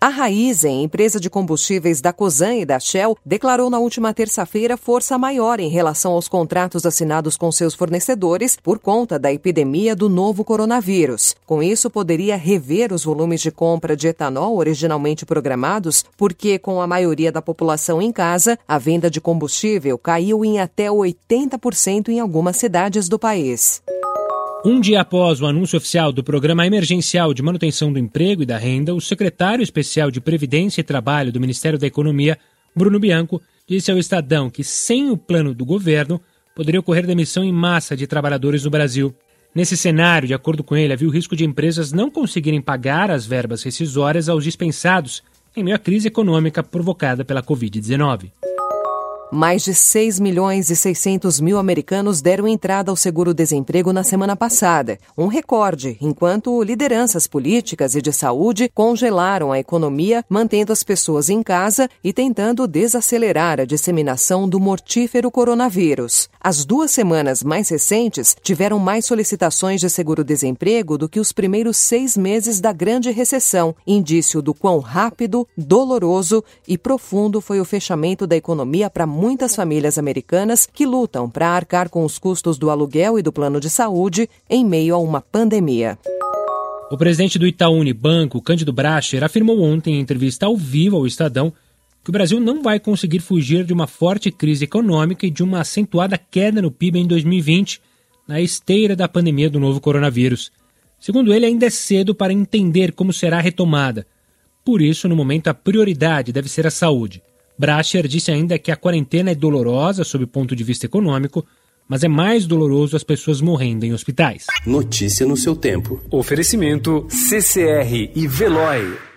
A Raizen, empresa de combustíveis da Cosan e da Shell, declarou na última terça-feira força maior em relação aos contratos assinados com seus fornecedores por conta da epidemia do novo coronavírus. Com isso, poderia rever os volumes de compra de etanol originalmente programados, porque, com a maioria da população em casa, a venda de combustível caiu em até 80% em algumas cidades do país. Um dia após o anúncio oficial do Programa Emergencial de Manutenção do Emprego e da Renda, o secretário especial de Previdência e Trabalho do Ministério da Economia, Bruno Bianco, disse ao Estadão que, sem o plano do governo, poderia ocorrer demissão em massa de trabalhadores no Brasil. Nesse cenário, de acordo com ele, havia o risco de empresas não conseguirem pagar as verbas rescisórias aos dispensados em meio à crise econômica provocada pela Covid-19. Mais de 6 milhões e 600 mil americanos deram entrada ao seguro-desemprego na semana passada, um recorde, enquanto lideranças políticas e de saúde congelaram a economia, mantendo as pessoas em casa e tentando desacelerar a disseminação do mortífero coronavírus. As duas semanas mais recentes tiveram mais solicitações de seguro-desemprego do que os primeiros seis meses da grande recessão, indício do quão rápido, doloroso e profundo foi o fechamento da economia para muitas famílias americanas que lutam para arcar com os custos do aluguel e do plano de saúde em meio a uma pandemia. O presidente do Itaú Unibanco, Cândido Bracher, afirmou ontem em entrevista ao vivo ao Estadão que o Brasil não vai conseguir fugir de uma forte crise econômica e de uma acentuada queda no PIB em 2020, na esteira da pandemia do novo coronavírus. Segundo ele, ainda é cedo para entender como será a retomada. Por isso, no momento, a prioridade deve ser a saúde. Bracher disse ainda que a quarentena é dolorosa sob o ponto de vista econômico, mas é mais doloroso as pessoas morrendo em hospitais. Notícia no seu tempo. Oferecimento CCR e Veloy.